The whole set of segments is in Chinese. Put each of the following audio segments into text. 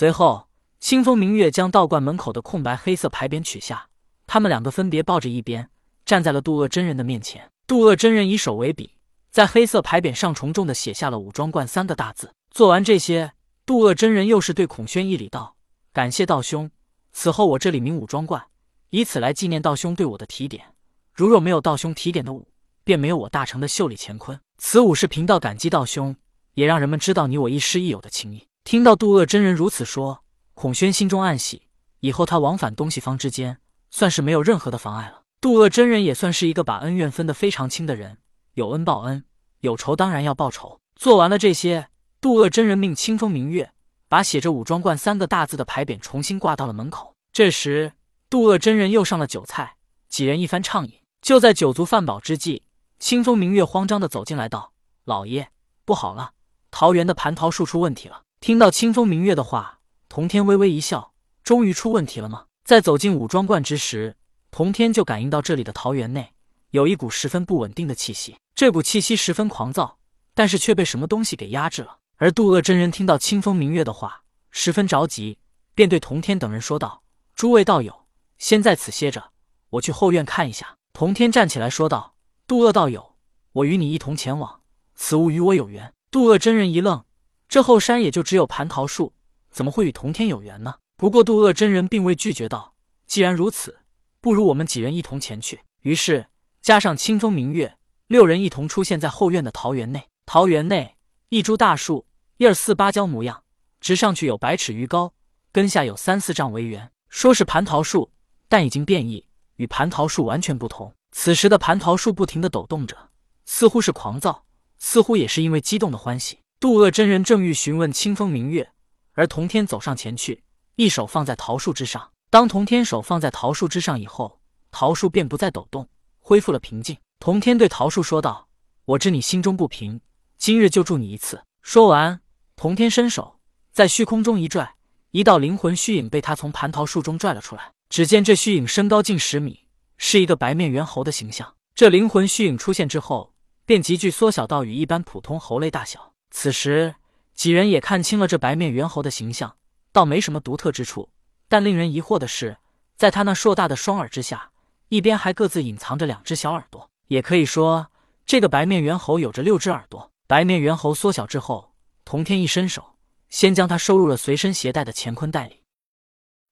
随后，清风明月将道观门口的空白黑色牌匾取下，他们两个分别抱着一边，站在了渡恶真人的面前。渡恶真人以手为笔，在黑色牌匾上重重的写下了“武装观”三个大字。做完这些，渡恶真人又是对孔宣一礼道：“感谢道兄，此后我这里名武装观，以此来纪念道兄对我的提点。如若没有道兄提点的武，便没有我大成的袖里乾坤。此武是贫道感激道兄，也让人们知道你我亦师亦友的情谊。”听到杜恶真人如此说，孔宣心中暗喜，以后他往返东西方之间，算是没有任何的妨碍了。杜恶真人也算是一个把恩怨分得非常清的人，有恩报恩，有仇当然要报仇。做完了这些。杜恶真人命清风明月把写着“武装观”三个大字的牌匾重新挂到了门口。这时，杜恶真人又上了酒菜，几人一番畅饮。就在酒足饭饱之际，清风明月慌张的走进来道：“老爷，不好了，桃园的蟠桃树出问题了。”听到清风明月的话，童天微微一笑：“终于出问题了吗？”在走进武装观之时，童天就感应到这里的桃园内有一股十分不稳定的气息，这股气息十分狂躁，但是却被什么东西给压制了。而渡恶真人听到清风明月的话，十分着急，便对童天等人说道：“诸位道友，先在此歇着，我去后院看一下。”童天站起来说道：“渡恶道友，我与你一同前往，此物与我有缘。”渡恶真人一愣，这后山也就只有蟠桃树，怎么会与同天有缘呢？不过渡恶真人并未拒绝道：“既然如此，不如我们几人一同前去。”于是加上清风明月，六人一同出现在后院的桃园内。桃园内一株大树。叶儿似芭蕉模样，直上去有百尺余高，根下有三四丈为圆。说是蟠桃树，但已经变异，与蟠桃树完全不同。此时的蟠桃树不停的抖动着，似乎是狂躁，似乎也是因为激动的欢喜。渡恶真人正欲询问清风明月，而童天走上前去，一手放在桃树之上。当童天手放在桃树之上以后，桃树便不再抖动，恢复了平静。童天对桃树说道：“我知你心中不平，今日就助你一次。”说完。童天伸手在虚空中一拽，一道灵魂虚影被他从蟠桃树中拽了出来。只见这虚影身高近十米，是一个白面猿猴的形象。这灵魂虚影出现之后，便急剧缩小到与一般普通猴类大小。此时几人也看清了这白面猿猴的形象，倒没什么独特之处。但令人疑惑的是，在他那硕大的双耳之下，一边还各自隐藏着两只小耳朵。也可以说，这个白面猿猴有着六只耳朵。白面猿猴缩小之后。童天一伸手，先将他收入了随身携带的乾坤袋里。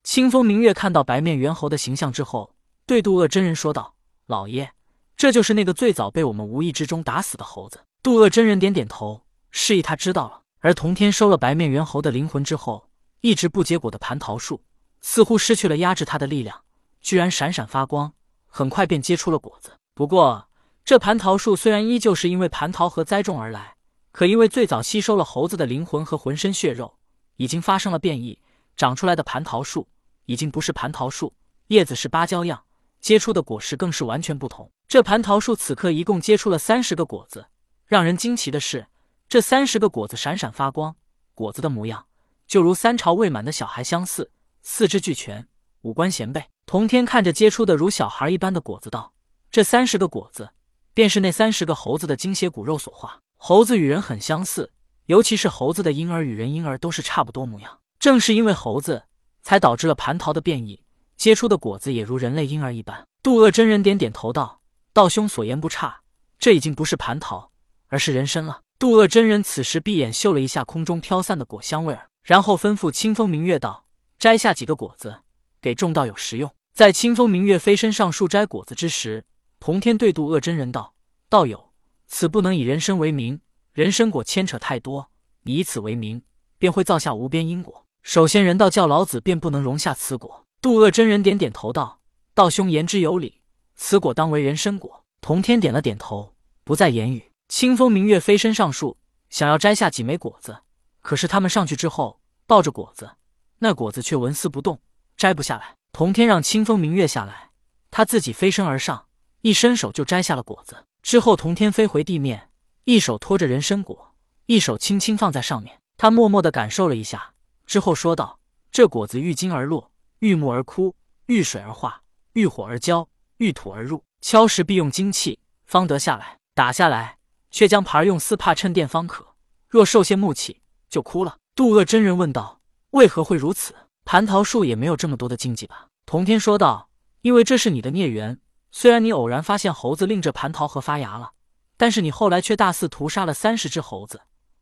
清风明月看到白面猿猴的形象之后，对渡恶真人说道：“老爷，这就是那个最早被我们无意之中打死的猴子。”渡恶真人点点头，示意他知道了。而童天收了白面猿猴的灵魂之后，一直不结果的蟠桃树似乎失去了压制他的力量，居然闪闪发光，很快便结出了果子。不过，这蟠桃树虽然依旧是因为蟠桃核栽种而来。可因为最早吸收了猴子的灵魂和浑身血肉，已经发生了变异，长出来的蟠桃树已经不是蟠桃树，叶子是芭蕉样，结出的果实更是完全不同。这蟠桃树此刻一共结出了三十个果子，让人惊奇的是，这三十个果子闪闪发光，果子的模样就如三朝未满的小孩相似，四肢俱全，五官衔背。童天看着结出的如小孩一般的果子，道：“这三十个果子，便是那三十个猴子的精血骨肉所化。”猴子与人很相似，尤其是猴子的婴儿与人婴儿都是差不多模样。正是因为猴子，才导致了蟠桃的变异，结出的果子也如人类婴儿一般。渡恶真人点点头道：“道兄所言不差，这已经不是蟠桃，而是人参了。”渡恶真人此时闭眼嗅了一下空中飘散的果香味儿，然后吩咐清风明月道：“摘下几个果子，给众道友食用。”在清风明月飞身上树摘果子之时，童天对渡恶真人道：“道友。”此不能以人参为名，人参果牵扯太多，你以此为名，便会造下无边因果。首先，人道教老子便不能容下此果。渡恶真人点点头道：“道兄言之有理，此果当为人参果。”童天点了点头，不再言语。清风明月飞身上树，想要摘下几枚果子，可是他们上去之后，抱着果子，那果子却纹丝不动，摘不下来。童天让清风明月下来，他自己飞身而上，一伸手就摘下了果子。之后，童天飞回地面，一手托着人参果，一手轻轻放在上面。他默默的感受了一下，之后说道：“这果子遇金而落，遇木而枯，遇水而化，遇火而焦，遇土而入。敲时必用精气，方得下来；打下来，却将牌用丝帕衬垫方可。若受些木气，就枯了。”渡恶真人问道：“为何会如此？蟠桃树也没有这么多的禁忌吧？童天说道：“因为这是你的孽缘。虽然你偶然发现猴子令这蟠桃核发芽了，但是你后来却大肆屠杀了三十只猴子，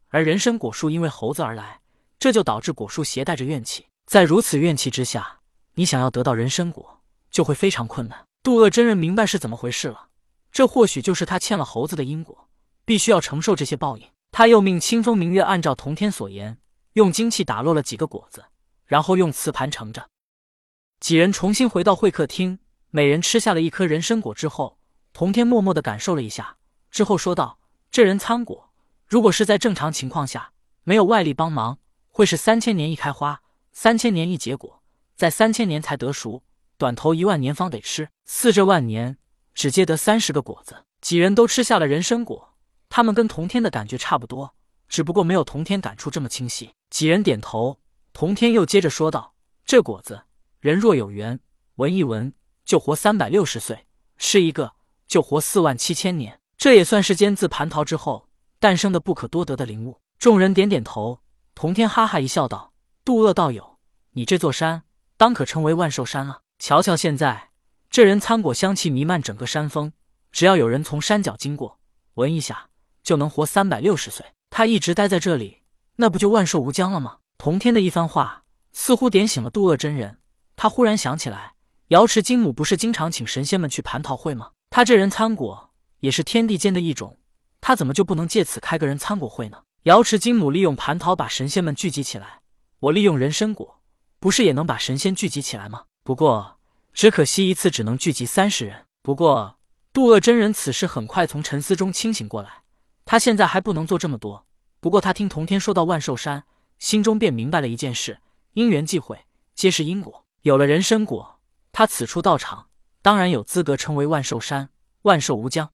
而人参果树因为猴子而来，这就导致果树携带着怨气。在如此怨气之下，你想要得到人参果，就会非常困难。”渡恶真人明白是怎么回事了，这或许就是他欠了猴子的因果，必须要承受这些报应。他又命清风明月按照童天所言，用精气打落了几个果子。然后用瓷盘盛着，几人重新回到会客厅，每人吃下了一颗人参果之后，童天默默的感受了一下，之后说道：“这人参果，如果是在正常情况下，没有外力帮忙，会是三千年一开花，三千年一结果，在三千年才得熟，短头一万年方得吃，四这万年只结得三十个果子。”几人都吃下了人参果，他们跟童天的感觉差不多，只不过没有童天感触这么清晰。几人点头。童天又接着说道：“这果子，人若有缘，闻一闻就活三百六十岁；吃一个就活四万七千年。这也算是间自蟠桃之后诞生的不可多得的灵物。”众人点点头。童天哈哈一笑，道：“渡恶道友，你这座山当可称为万寿山了。瞧瞧现在，这人参果香气弥漫整个山峰，只要有人从山脚经过，闻一下就能活三百六十岁。他一直待在这里，那不就万寿无疆了吗？”童天的一番话似乎点醒了渡恶真人，他忽然想起来，瑶池金母不是经常请神仙们去蟠桃会吗？他这人参果也是天地间的一种，他怎么就不能借此开个人参果会呢？瑶池金母利用蟠桃把神仙们聚集起来，我利用人参果，不是也能把神仙聚集起来吗？不过只可惜一次只能聚集三十人。不过渡恶真人此时很快从沉思中清醒过来，他现在还不能做这么多。不过他听童天说到万寿山。心中便明白了一件事：因缘际会，皆是因果。有了人参果，他此处道场当然有资格称为万寿山、万寿无疆。